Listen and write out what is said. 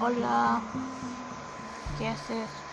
Hola, ¿qué haces?